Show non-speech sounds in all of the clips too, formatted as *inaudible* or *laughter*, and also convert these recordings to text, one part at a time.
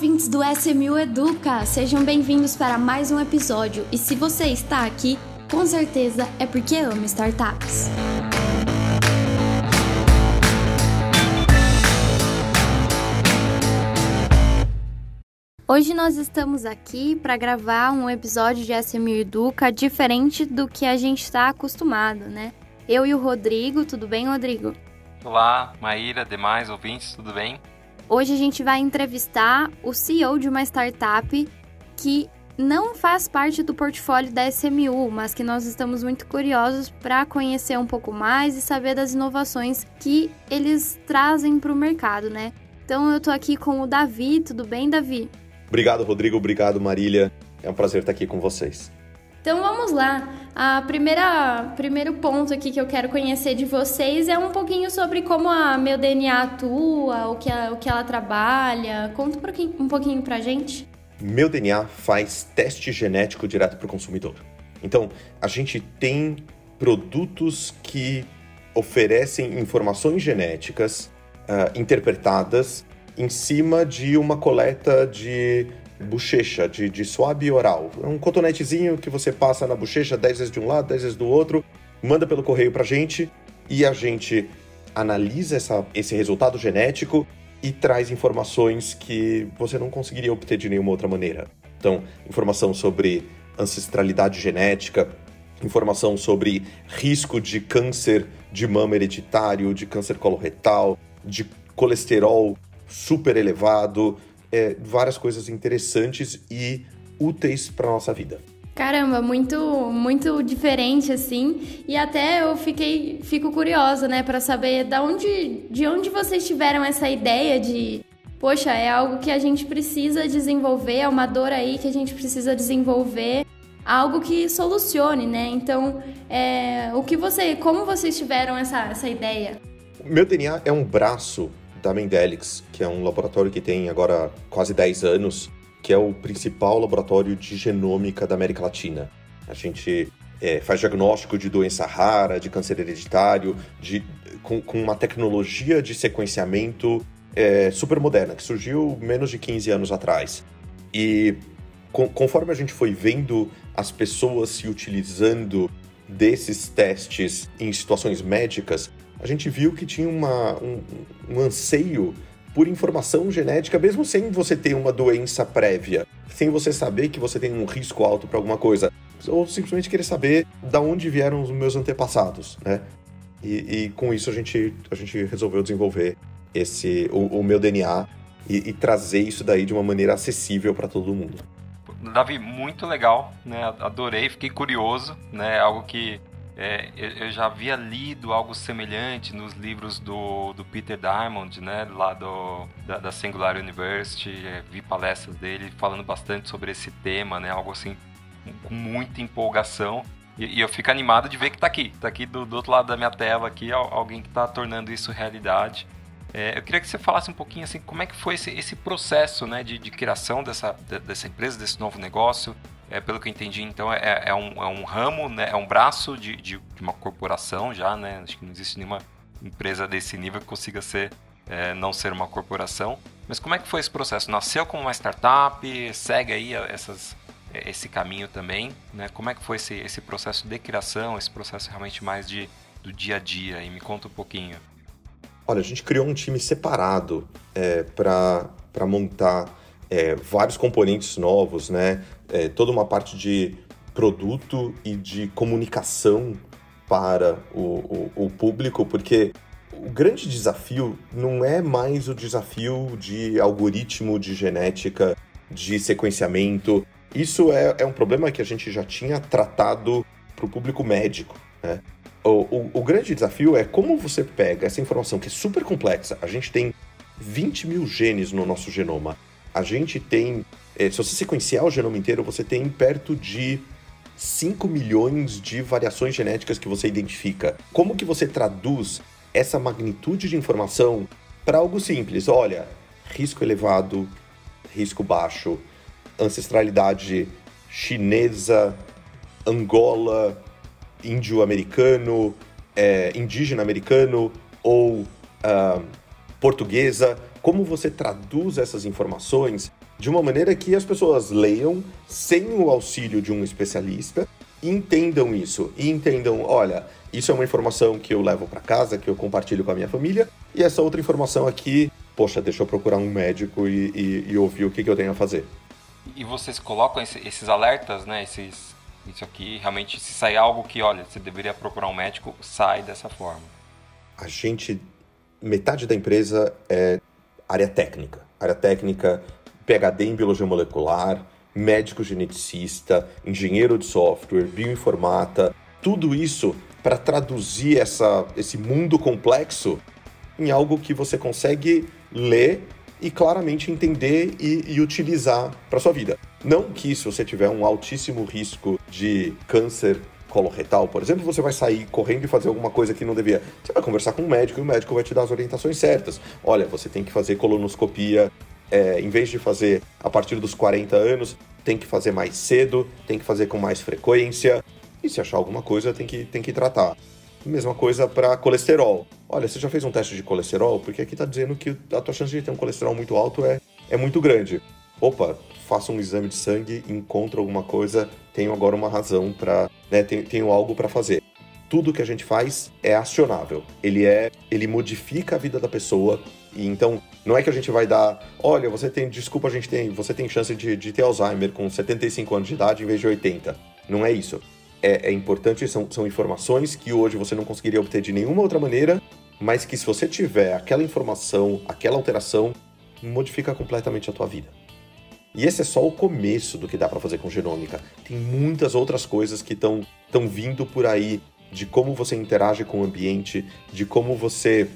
ouvintes do SMU Educa! Sejam bem-vindos para mais um episódio. E se você está aqui, com certeza é porque ama startups. Hoje nós estamos aqui para gravar um episódio de SMU Educa diferente do que a gente está acostumado, né? Eu e o Rodrigo, tudo bem, Rodrigo? Olá, Maíra, demais ouvintes, tudo bem? Hoje a gente vai entrevistar o CEO de uma startup que não faz parte do portfólio da SMU, mas que nós estamos muito curiosos para conhecer um pouco mais e saber das inovações que eles trazem para o mercado, né? Então eu estou aqui com o Davi, tudo bem, Davi? Obrigado, Rodrigo, obrigado, Marília. É um prazer estar aqui com vocês. Então vamos lá. A primeira primeiro ponto aqui que eu quero conhecer de vocês é um pouquinho sobre como a meu DNA atua, o que, a, o que ela trabalha. Conta um pouquinho, um pouquinho pra gente. Meu DNA faz teste genético direto para o consumidor. Então, a gente tem produtos que oferecem informações genéticas uh, interpretadas em cima de uma coleta de bochecha, de, de suave oral. É um cotonetezinho que você passa na bochecha 10 vezes de um lado, 10 vezes do outro, manda pelo correio pra gente e a gente analisa essa, esse resultado genético e traz informações que você não conseguiria obter de nenhuma outra maneira. Então, informação sobre ancestralidade genética, informação sobre risco de câncer de mama hereditário, de câncer coloretal, de colesterol super elevado, é, várias coisas interessantes e úteis para nossa vida. Caramba, muito muito diferente assim. E até eu fiquei fico curiosa, né, para saber da onde de onde vocês tiveram essa ideia de poxa, é algo que a gente precisa desenvolver, é uma dor aí que a gente precisa desenvolver, algo que solucione, né? Então, é, o que você, como vocês tiveram essa, essa ideia? Meu DNA é um braço da Mendelix, que é um laboratório que tem agora quase 10 anos, que é o principal laboratório de genômica da América Latina. A gente é, faz diagnóstico de doença rara, de câncer hereditário, de, com, com uma tecnologia de sequenciamento é, super moderna, que surgiu menos de 15 anos atrás. E com, conforme a gente foi vendo as pessoas se utilizando desses testes em situações médicas, a gente viu que tinha uma, um, um anseio por informação genética, mesmo sem você ter uma doença prévia, sem você saber que você tem um risco alto para alguma coisa, ou simplesmente querer saber da onde vieram os meus antepassados, né? E, e, com isso a gente, a gente resolveu desenvolver esse o, o meu DNA e, e, trazer isso daí de uma maneira acessível para todo mundo. Davi, muito legal, né? Adorei, fiquei curioso, né? Algo que é, eu, eu, já havia lido algo semelhante nos livros do, do Peter Diamond, né, lá do, da, da Singular University, é, vi palestras dele falando bastante sobre esse tema, né, algo assim com muita empolgação. E, e eu fico animado de ver que está aqui, está aqui do, do, outro lado da minha tela aqui, alguém que está tornando isso realidade. É, eu queria que você falasse um pouquinho assim, como é que foi esse, esse processo né, de, de criação dessa, dessa empresa, desse novo negócio, é, pelo que eu entendi, então é, é, um, é um ramo, né, é um braço de, de, de, uma corporação já, né? Acho que não existe nenhuma empresa desse nível que consiga ser, é, não ser uma corporação. Mas como é que foi esse processo? Nasceu como uma startup, segue aí essas, é, esse caminho também, né? Como é que foi esse, esse processo de criação, esse processo realmente mais de, do dia a dia? E me conta um pouquinho. Olha, a gente criou um time separado é, para montar é, vários componentes novos, né? É, toda uma parte de produto e de comunicação para o, o, o, público, porque o grande desafio não é mais o desafio de algoritmo de genética, de sequenciamento. Isso é, é um problema que a gente já tinha tratado para o público médico. Né? O, o, o grande desafio é como você pega essa informação que é super complexa. A gente tem 20 mil genes no nosso genoma a gente tem, é, se você sequenciar o genoma inteiro, você tem perto de 5 milhões de variações genéticas que você identifica. Como que você traduz essa magnitude de informação para algo simples? Olha, risco elevado, risco baixo, ancestralidade chinesa, Angola, índio-americano, é, indígena americano ou uh, portuguesa como você traduz essas informações de uma maneira que as pessoas leiam sem o auxílio de um especialista e entendam isso e entendam, olha, isso é uma informação que eu levo para casa, que eu compartilho com a minha família, e essa outra informação aqui, poxa, deixa eu procurar um médico e, e, e ouvir o que, que eu tenho a fazer. E vocês colocam esse, esses alertas, né? Esses, isso aqui, realmente, se sair algo que, olha, você deveria procurar um médico, sai dessa forma. A gente, metade da empresa é área técnica. Área técnica, PhD em biologia molecular, médico geneticista, engenheiro de software, bioinformata, tudo isso para traduzir essa, esse mundo complexo em algo que você consegue ler e claramente entender e, e utilizar para sua vida. Não que se você tiver um altíssimo risco de câncer coloretal, por exemplo, você vai sair correndo e fazer alguma coisa que não devia. Você vai conversar com um médico e o médico vai te dar as orientações certas. Olha, você tem que fazer colonoscopia, é, em vez de fazer a partir dos 40 anos, tem que fazer mais cedo, tem que fazer com mais frequência. E se achar alguma coisa, tem que, tem que tratar. Mesma coisa para colesterol. Olha, você já fez um teste de colesterol? Porque aqui está dizendo que a tua chance de ter um colesterol muito alto é, é muito grande. Opa, faça um exame de sangue, encontra alguma coisa, tenho agora uma razão para, né, tenho, tenho algo para fazer. Tudo que a gente faz é acionável. Ele é, ele modifica a vida da pessoa. E então, não é que a gente vai dar, olha, você tem, desculpa, a gente tem, você tem chance de, de ter Alzheimer com 75 anos de idade em vez de 80. Não é isso é, é importante, são, são informações que hoje você não conseguiria obter de nenhuma outra maneira, mas que se você tiver aquela informação, aquela alteração, modifica completamente a tua vida. E esse é só o começo do que dá para fazer com genômica. Tem muitas outras coisas que estão vindo por aí de como você interage com o ambiente, de como você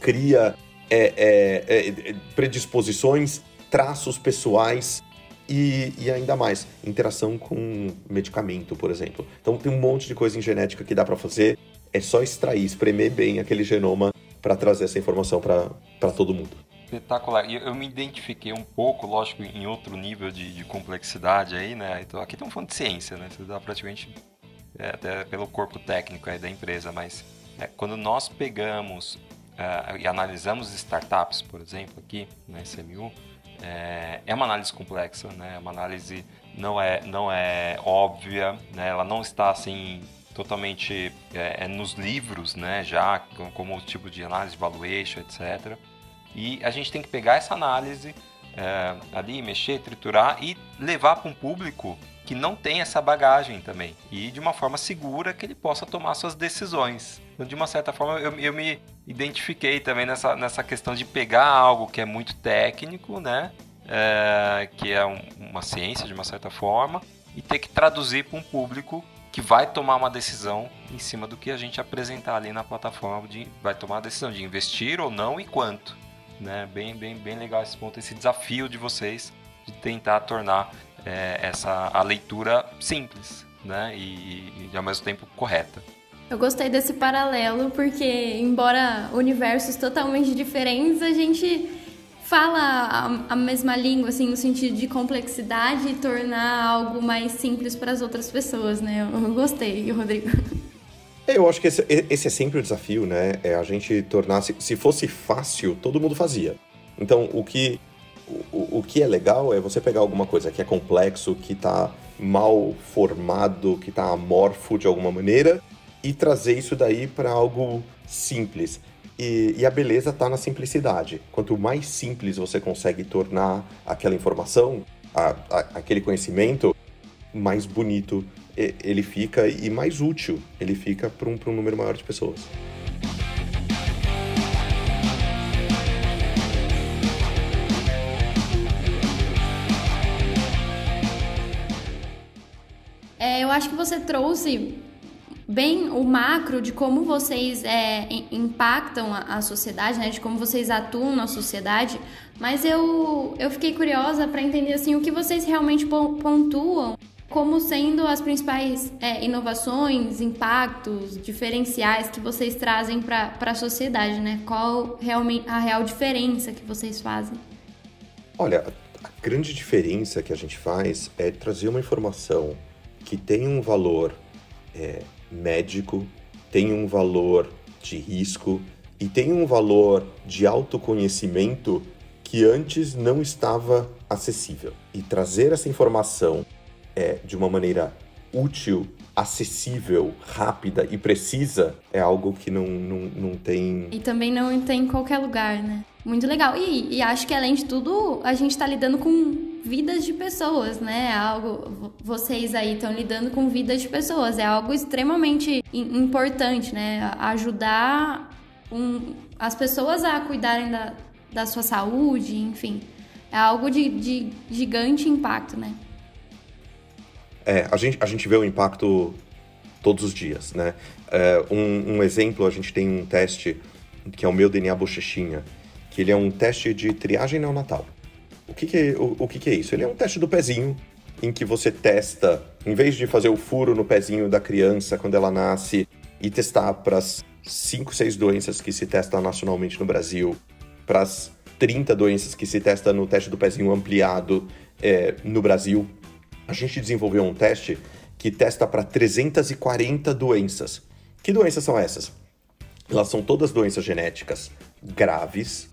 cria é, é, é, predisposições, traços pessoais e, e, ainda mais, interação com medicamento, por exemplo. Então tem um monte de coisa em genética que dá para fazer. É só extrair, espremer bem aquele genoma para trazer essa informação para todo mundo. Espetacular. E eu me identifiquei um pouco, lógico, em outro nível de, de complexidade aí, né? Então, aqui estamos falando de ciência, né? Você dá praticamente é, até pelo corpo técnico aí da empresa, mas é, quando nós pegamos uh, e analisamos startups, por exemplo, aqui na SMU, é, é uma análise complexa, né? É uma análise não é, não é óbvia, né? Ela não está assim totalmente é, é nos livros, né? Já como tipo de análise, valuation, etc. E a gente tem que pegar essa análise é, ali, mexer, triturar e levar para um público que não tem essa bagagem também e de uma forma segura que ele possa tomar suas decisões. Então, de uma certa forma, eu, eu me identifiquei também nessa, nessa questão de pegar algo que é muito técnico, né? É, que é um, uma ciência de uma certa forma, e ter que traduzir para um público que vai tomar uma decisão em cima do que a gente apresentar ali na plataforma, de, vai tomar a decisão de investir ou não e quanto. Né? Bem, bem, bem legal esse ponto, esse desafio de vocês de tentar tornar é, essa a leitura simples, né? E, e ao mesmo tempo correta. Eu gostei desse paralelo porque, embora universos totalmente diferentes, a gente fala a, a, mesma língua, assim, no sentido de complexidade e tornar algo mais simples para as outras pessoas, né? Eu, eu gostei, Rodrigo. *laughs* Eu acho que esse, esse, é sempre o desafio, né? É a gente tornar. Se, se fosse fácil, todo mundo fazia. Então, o que o, o que é legal é você pegar alguma coisa que é complexo, que está mal formado, que está amorfo de alguma maneira e trazer isso daí para algo simples. E, e, a beleza está na simplicidade. Quanto mais simples você consegue tornar aquela informação, a, a, aquele conhecimento, mais bonito ele fica e mais útil ele fica para um, um número maior de pessoas. É, eu acho que você trouxe bem o macro de como vocês é, impactam a, a, sociedade, né? De como vocês atuam na sociedade. Mas eu, eu fiquei curiosa para entender assim o que vocês realmente pontuam como sendo as principais é, inovações, impactos, diferenciais que vocês trazem para a sociedade, né? Qual realmente a real diferença que vocês fazem? Olha, a grande diferença que a gente faz é trazer uma informação que tem um valor é, médico, tem um valor de risco e tem um valor de autoconhecimento que antes não estava acessível. E trazer essa informação é, de uma maneira útil, acessível, rápida e precisa é algo que não, não, não tem. E também não tem em qualquer lugar, né? Muito legal. E, e acho que além de tudo, a gente está lidando com vidas de pessoas, né? É algo. Vocês aí estão lidando com vidas de pessoas. É algo extremamente importante, né? Ajudar um, as pessoas a cuidarem da, da sua saúde, enfim. É algo de, de gigante impacto, né? É, a gente, a gente vê o impacto todos os dias, né? É, um, um, exemplo, a gente tem um teste que é o meu DNA bochechinha, que ele é um teste de triagem neonatal. O que, que, o, o que, que é isso? Ele é um teste do pezinho, em que você testa, em vez de fazer o furo no pezinho da criança quando ela nasce e testar para as 5, 6 doenças que se testam nacionalmente no Brasil, para as 30 doenças que se testa no teste do pezinho ampliado é, no Brasil, a gente desenvolveu um teste que testa para 340 doenças. Que doenças são essas? Elas são todas doenças genéticas graves,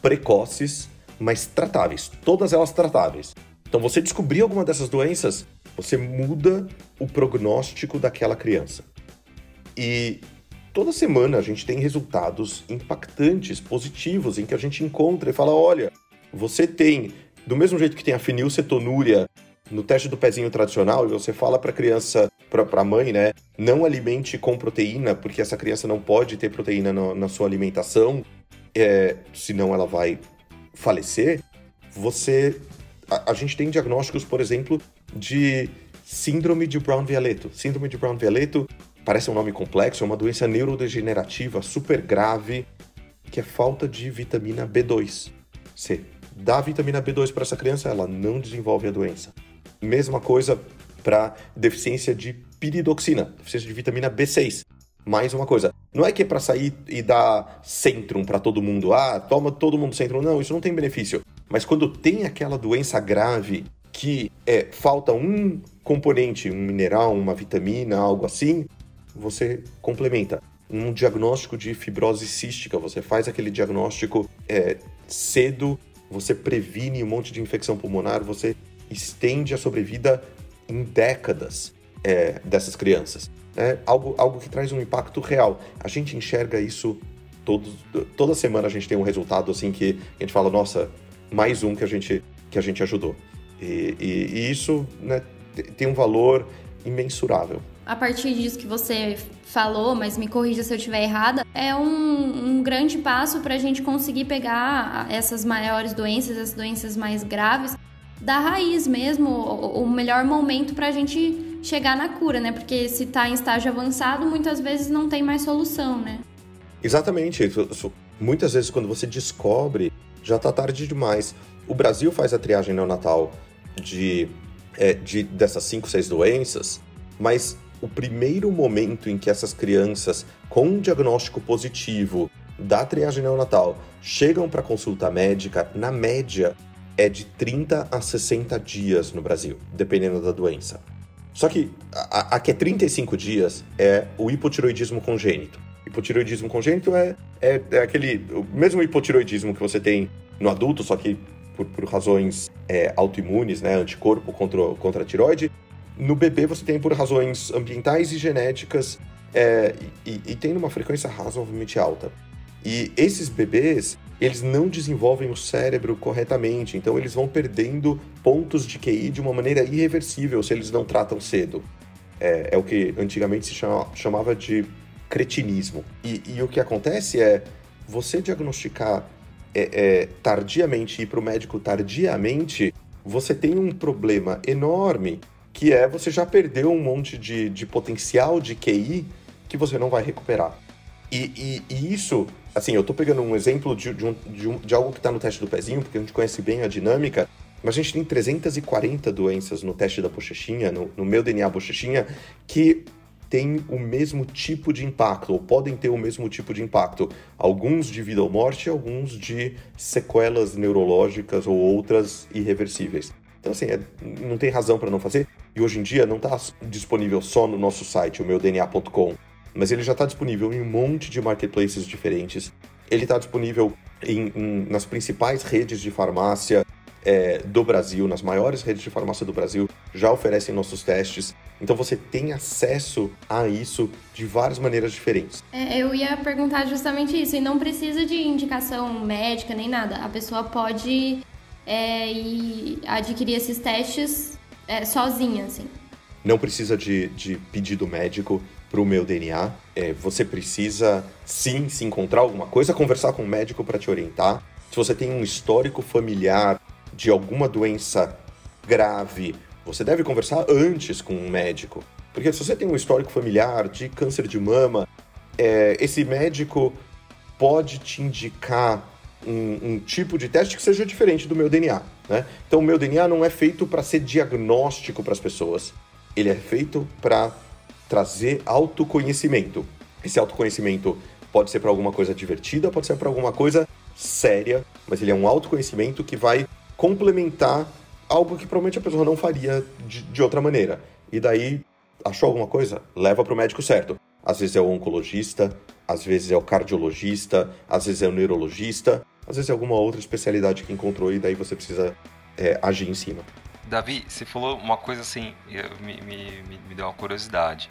precoces, mas tratáveis. Todas elas tratáveis. Então, você descobrir alguma dessas doenças, você muda o prognóstico daquela criança. E toda semana a gente tem resultados impactantes, positivos, em que a gente encontra e fala: olha, você tem, do mesmo jeito que tem a fenilcetonúria no teste do pezinho tradicional, você fala para a criança, para a mãe, né, não alimente com proteína, porque essa criança não pode ter proteína no, na sua alimentação, é, senão ela vai falecer. Você, a, a gente tem diagnósticos, por exemplo, de síndrome de Brown-Vialeto. Síndrome de Brown-Vialeto parece um nome complexo, é uma doença neurodegenerativa super grave, que é falta de vitamina B2. Você dá vitamina B2 para essa criança, ela não desenvolve a doença. Mesma coisa para deficiência de piridoxina, deficiência de vitamina B6. Mais uma coisa, não é que é para sair e dar Centrum para todo mundo, ah, toma todo mundo Centrum, não, isso não tem benefício. Mas quando tem aquela doença grave que é, falta um componente, um mineral, uma vitamina, algo assim, você complementa. Um diagnóstico de fibrose cística, você faz aquele diagnóstico é, cedo, você previne um monte de infecção pulmonar, você estende a sobrevida em décadas é, dessas crianças. É algo, algo que traz um impacto real. A gente enxerga isso todos, toda semana a gente tem um resultado assim que a gente fala, nossa, mais um que a gente, que a gente ajudou. E, e, e isso né, tem um valor imensurável a partir disso que você falou, mas me corrija se eu estiver errada, é um, um grande passo para a gente conseguir pegar essas maiores doenças, as doenças mais graves, da raiz mesmo, o, melhor momento para a gente chegar na cura, né? Porque se está em estágio avançado, muitas vezes não tem mais solução, né? Exatamente. Muitas vezes, quando você descobre, já está tarde demais. O Brasil faz a triagem neonatal de, é, de dessas cinco, seis doenças, mas o primeiro momento em que essas crianças com um diagnóstico positivo da triagem neonatal chegam para consulta médica, na média, é de 30 a 60 dias no Brasil, dependendo da doença. Só que a, a que é 35 dias é o hipotiroidismo congênito. Hipotiroidismo congênito é, é, é aquele o mesmo hipotiroidismo que você tem no adulto, só que por, por razões é, autoimunes, né, anticorpo contra, contra a tiroide, no bebê você tem por razões ambientais e genéticas é, e, e tem uma frequência razoavelmente alta. E esses bebês, eles não desenvolvem o cérebro corretamente, então eles vão perdendo pontos de QI de uma maneira irreversível se eles não tratam cedo. É, é o que antigamente se chama, chamava de cretinismo. E, e, o que acontece é, você diagnosticar é, é, tardiamente e ir para o médico tardiamente, você tem um problema enorme que é você já perdeu um monte de, de potencial de QI que você não vai recuperar. E, e, e isso, assim, eu tô pegando um exemplo de, de, um, de, um, de algo que está no teste do pezinho, porque a gente conhece bem a dinâmica, mas a gente tem 340 doenças no teste da bochechinha, no, no meu DNA bochechinha, que tem o mesmo tipo de impacto, ou podem ter o mesmo tipo de impacto. Alguns de vida ou morte, alguns de sequelas neurológicas ou outras irreversíveis. Então, assim, é, não tem razão para não fazer. E hoje em dia não está disponível só no nosso site, o meu DNA.com, mas ele já está disponível em um monte de marketplaces diferentes. Ele está disponível em, em, nas principais redes de farmácia é, do Brasil, nas maiores redes de farmácia do Brasil, já oferecem nossos testes. Então você tem acesso a isso de várias maneiras diferentes. É, eu ia perguntar justamente isso, e não precisa de indicação médica nem nada. A pessoa pode é, ir adquirir esses testes é, sozinha, assim. Não precisa de, de pedido médico para o meu DNA. É, você precisa sim se encontrar alguma coisa, conversar com o médico para te orientar. Se você tem um histórico familiar de alguma doença grave, você deve conversar antes com um médico. Porque se você tem um histórico familiar de câncer de mama, é, esse médico pode te indicar um, um, tipo de teste que seja diferente do meu DNA. Né? Então, o meu DNA não é feito para ser diagnóstico para as pessoas. Ele é feito para trazer autoconhecimento. Esse autoconhecimento pode ser para alguma coisa divertida, pode ser para alguma coisa séria, mas ele é um autoconhecimento que vai complementar algo que provavelmente a pessoa não faria de, de outra maneira. E daí, achou alguma coisa? Leva para o médico certo. Às vezes é o oncologista, às vezes é o cardiologista, às vezes é o neurologista, às vezes é alguma outra especialidade que encontrou e daí você precisa é, agir em cima. Davi, você falou uma coisa assim, me, me, me deu uma curiosidade.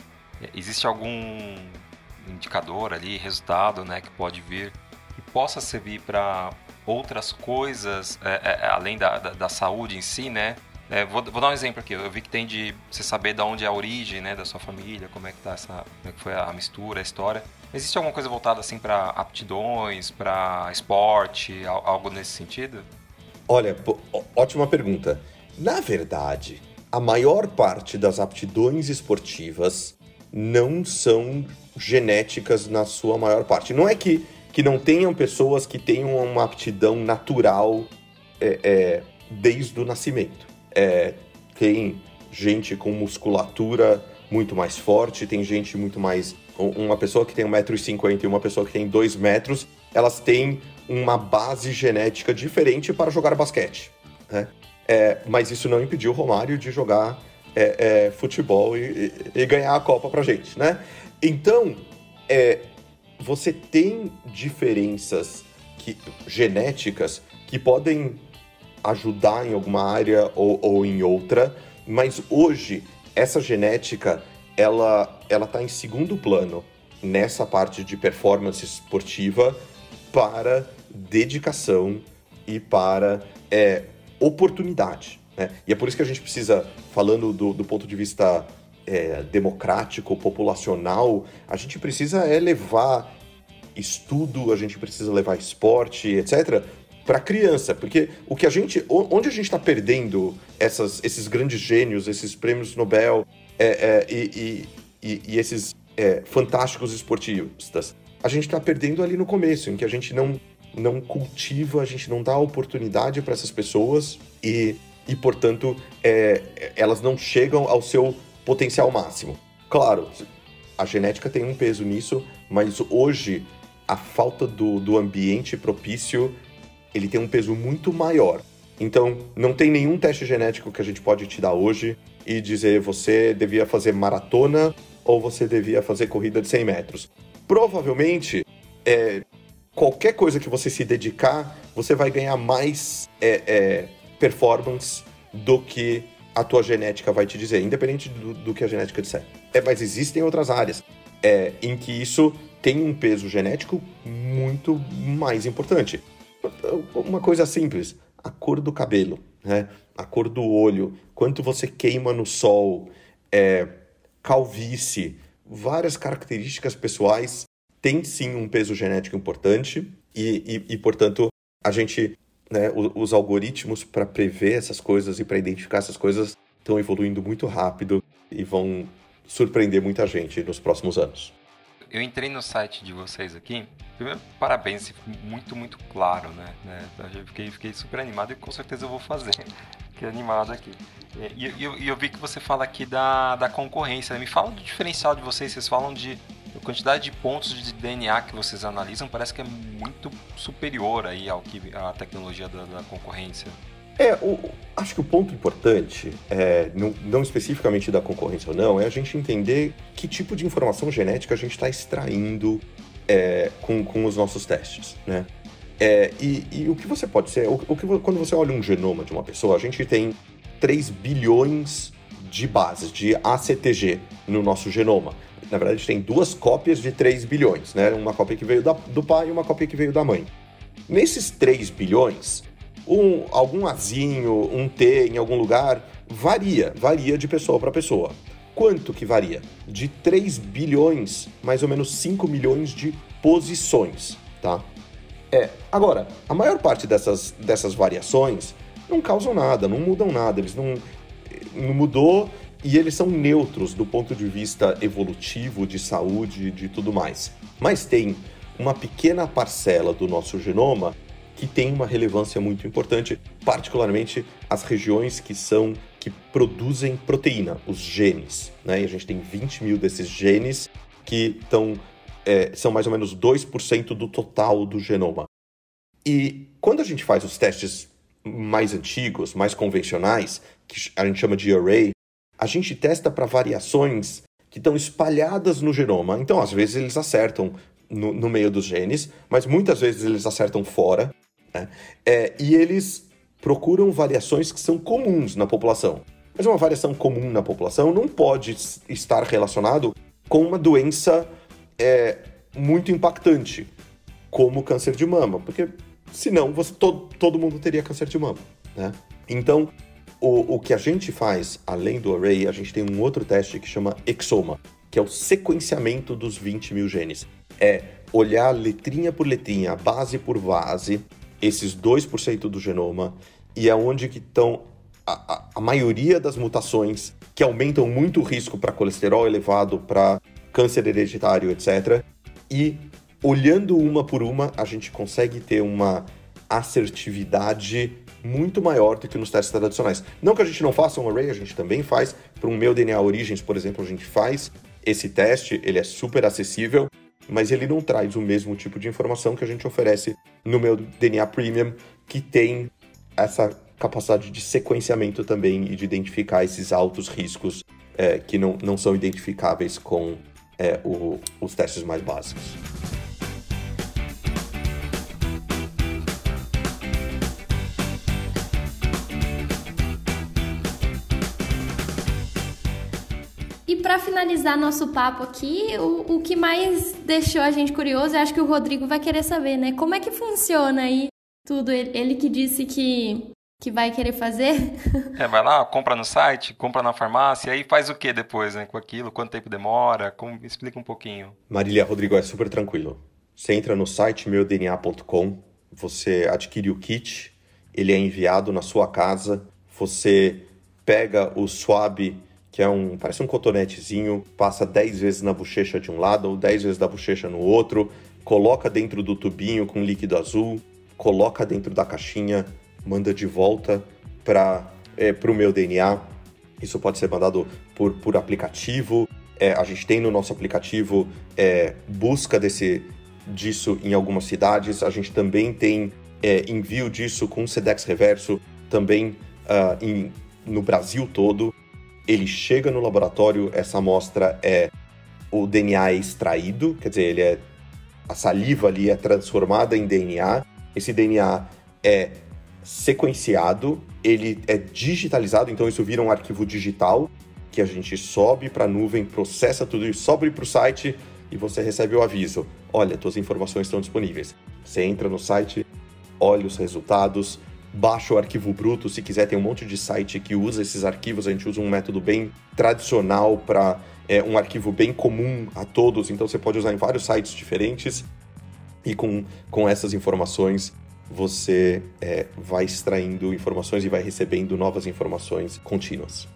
Existe algum indicador ali, resultado, né, que pode vir que possa servir para outras coisas, é, é, é, além da, da, da, saúde em si, né? É, vou, vou, dar um exemplo aqui. Eu vi que tem de você saber de onde é a origem, né, da sua família, como é que tá essa, como é que foi a mistura, a história. Existe alguma coisa voltada assim para aptidões, para esporte, algo nesse sentido? Olha, ótima pergunta. Na verdade, a maior parte das aptidões esportivas não são genéticas na sua maior parte. Não é que que não tenham pessoas que tenham uma aptidão natural é, é, desde o nascimento. É, tem gente com musculatura muito mais forte, tem gente muito mais. Uma pessoa que tem 1,50m e uma pessoa que tem 2 metros, elas têm uma base genética diferente para jogar basquete. Né? É, mas isso não impediu o Romário de jogar é, é, futebol e, e, ganhar a Copa pra gente, né? Então, é, você tem diferenças que, genéticas que podem ajudar em alguma área ou, ou em outra, mas hoje essa genética ela ela está em segundo plano nessa parte de performance esportiva para dedicação e para é, oportunidade. Né? E é por isso que a gente precisa, falando do, do ponto de vista é, democrático, populacional, a gente precisa é levar estudo, a gente precisa levar esporte, etc., para criança, porque o que a gente, onde a gente está perdendo essas, esses grandes gênios, esses prêmios Nobel é, é, e, e, e, esses é, fantásticos esportistas, a gente está perdendo ali no começo, em que a gente não não cultiva, a gente não dá oportunidade para essas pessoas e, e portanto, é, elas não chegam ao seu potencial máximo. Claro, a genética tem um peso nisso, mas hoje a falta do, do ambiente propício ele tem um peso muito maior. Então, não tem nenhum teste genético que a gente pode te dar hoje e dizer você devia fazer maratona ou você devia fazer corrida de 100 metros. Provavelmente, é, qualquer coisa que você se dedicar, você vai ganhar mais é, é, performance do que a tua genética vai te dizer, independente do, do que a genética disser. É, mas existem outras áreas é, em que isso tem um peso genético muito mais importante. Uma coisa simples, a cor do cabelo, né? a cor do olho, quanto você queima no sol, é, calvície, várias características pessoais têm sim um peso genético importante e, e, e portanto, a gente né, os algoritmos para prever essas coisas e para identificar essas coisas estão evoluindo muito rápido e vão surpreender muita gente nos próximos anos. Eu entrei no site de vocês aqui. Primeiro, parabéns, muito, muito claro, né? né? Eu fiquei, fiquei super animado e com certeza eu vou fazer. *laughs* Fiquei animado aqui. E, e, e eu vi que você fala aqui da, da concorrência. Me fala do diferencial de vocês. Vocês falam de a quantidade de pontos de DNA que vocês analisam parece que é muito superior aí ao que a tecnologia da, da concorrência. É, o, acho que o ponto importante, é, não, não, especificamente da concorrência ou não, é a gente entender que tipo de informação genética a gente está extraindo é, com, com os nossos testes, né? É, e, e, o que você pode ser, o, o, que, quando você olha um genoma de uma pessoa, a gente tem 3 bilhões de bases, de ACTG no nosso genoma. Na verdade, tem duas cópias de 3 bilhões, né? Uma cópia que veio da, do pai e uma cópia que veio da mãe. Nesses 3 bilhões, um, algum azinho, um T em algum lugar, varia, varia de pessoa para pessoa. Quanto que varia? De 3 bilhões, mais ou menos 5 milhões de posições, tá? É, agora, a maior parte dessas, dessas variações não causam nada, não mudam nada, eles não, não mudou e eles são neutros do ponto de vista evolutivo, de saúde, de tudo mais. Mas tem uma pequena parcela do nosso genoma que tem uma relevância muito importante, particularmente as regiões que são que produzem proteína, os genes. Né? E a gente tem 20 mil desses genes que é, são mais ou menos 2% do total do genoma. E quando a gente faz os testes mais antigos, mais convencionais, que a gente chama de array, a gente testa para variações que estão espalhadas no genoma. Então, às vezes, eles acertam no, no meio dos genes, mas muitas vezes eles acertam fora. Né? É, e eles procuram variações que são comuns na população. Mas uma variação comum na população não pode estar relacionado com uma doença é muito impactante, como câncer de mama, porque senão você, todo, todo mundo teria câncer de mama, né? Então, o, o que a gente faz, além do array, a gente tem um outro teste que chama exoma, que é o sequenciamento dos 20 mil genes. É olhar letrinha por letrinha, base por base, esses 2% do genoma, e é onde que estão a, a, a, maioria das mutações que aumentam muito o risco para colesterol elevado, para câncer hereditário, etc. E olhando uma por uma, a gente consegue ter uma assertividade muito maior do que nos testes tradicionais. Não que a gente não faça um array, a gente também faz. Para um meu DNA Origins, por exemplo, a gente faz esse teste, ele é super acessível, mas ele não traz o mesmo tipo de informação que a gente oferece no meu DNA Premium, que tem essa capacidade de sequenciamento também e de identificar esses altos riscos é, que não, não são identificáveis com é, o, os testes mais básicos. E para finalizar nosso papo aqui, o, o que mais deixou a gente curioso, eu acho que o Rodrigo vai querer saber, né? Como é que funciona aí tudo? Ele, ele que disse que que vai querer fazer. É, vai lá, compra no site, compra na farmácia, aí faz o que depois, né, com aquilo? Quanto tempo demora? Como... Explica um pouquinho. Marília, Rodrigo, é super tranquilo. Você entra no site meudna.com, você adquire o kit, ele é enviado na sua casa, você pega o swab, que é um, parece um cotonetezinho, passa 10 vezes na bochecha de um lado ou 10 vezes da bochecha no outro, coloca dentro do tubinho com líquido azul, coloca dentro da caixinha, manda de volta para é, o meu DNA. Isso pode ser mandado por, por aplicativo. É, a gente tem no nosso aplicativo é, busca desse, disso em algumas cidades. A gente também tem é, envio disso com Sedex Reverso também uh, em, no Brasil todo. Ele chega no laboratório, essa amostra é o DNA é extraído, quer dizer, ele é a saliva ali é transformada em DNA. Esse DNA é sequenciado, ele é digitalizado, então isso vira um arquivo digital que a gente sobe para a nuvem, processa tudo isso, sobe para o site e você recebe o aviso: olha, suas informações estão disponíveis. Você entra no site, olha os resultados, baixa o arquivo bruto. Se quiser, tem um monte de site que usa esses arquivos. A gente usa um método bem tradicional para é, um arquivo bem comum a todos, então você pode usar em vários sites diferentes. E com, com essas informações você é, vai extraindo informações e vai recebendo novas informações contínuas.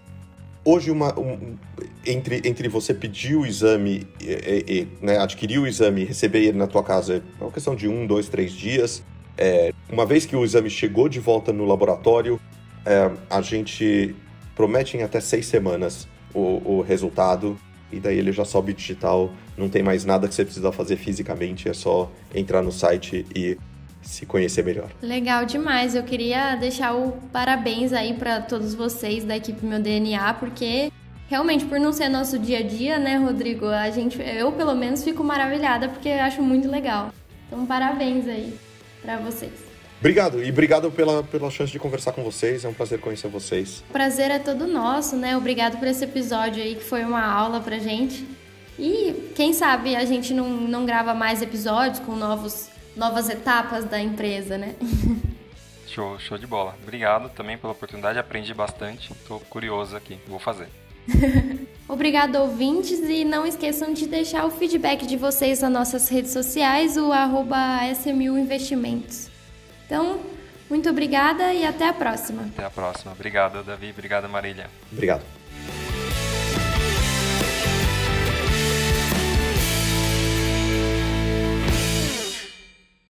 Hoje, uma, um, entre, entre você pedir o exame, e, e, né, adquirir o exame e receber ele na tua casa, é uma questão de um, dois, três dias. É, uma vez que o exame chegou de volta no laboratório, é, a gente promete em até seis semanas o, o resultado e daí ele já sobe digital, não tem mais nada que você precisa fazer fisicamente, é só entrar no site e se conhecer melhor. Legal demais. Eu queria deixar o parabéns aí para todos vocês da equipe Meu DNA, porque realmente, por não ser nosso dia a dia, né, Rodrigo? A gente, eu pelo menos fico maravilhada porque acho muito legal. Então, parabéns aí para vocês. Obrigado, e obrigado pela, pela chance de conversar com vocês. É um prazer conhecer vocês. O prazer é todo nosso, né? Obrigado por esse episódio aí, que foi uma aula pra gente. E quem sabe a gente não, não grava mais episódios com novos, novas etapas da empresa, né? Show, show de bola. Obrigado também pela oportunidade, aprendi bastante. Estou curioso aqui, vou fazer. *laughs* Obrigado, ouvintes, e não esqueçam de deixar o feedback de vocês nas nossas redes sociais, o arroba SMU Investimentos. Então, muito obrigada e até a próxima. Até a próxima. Obrigado, Davi. Obrigado, Marília. Obrigado.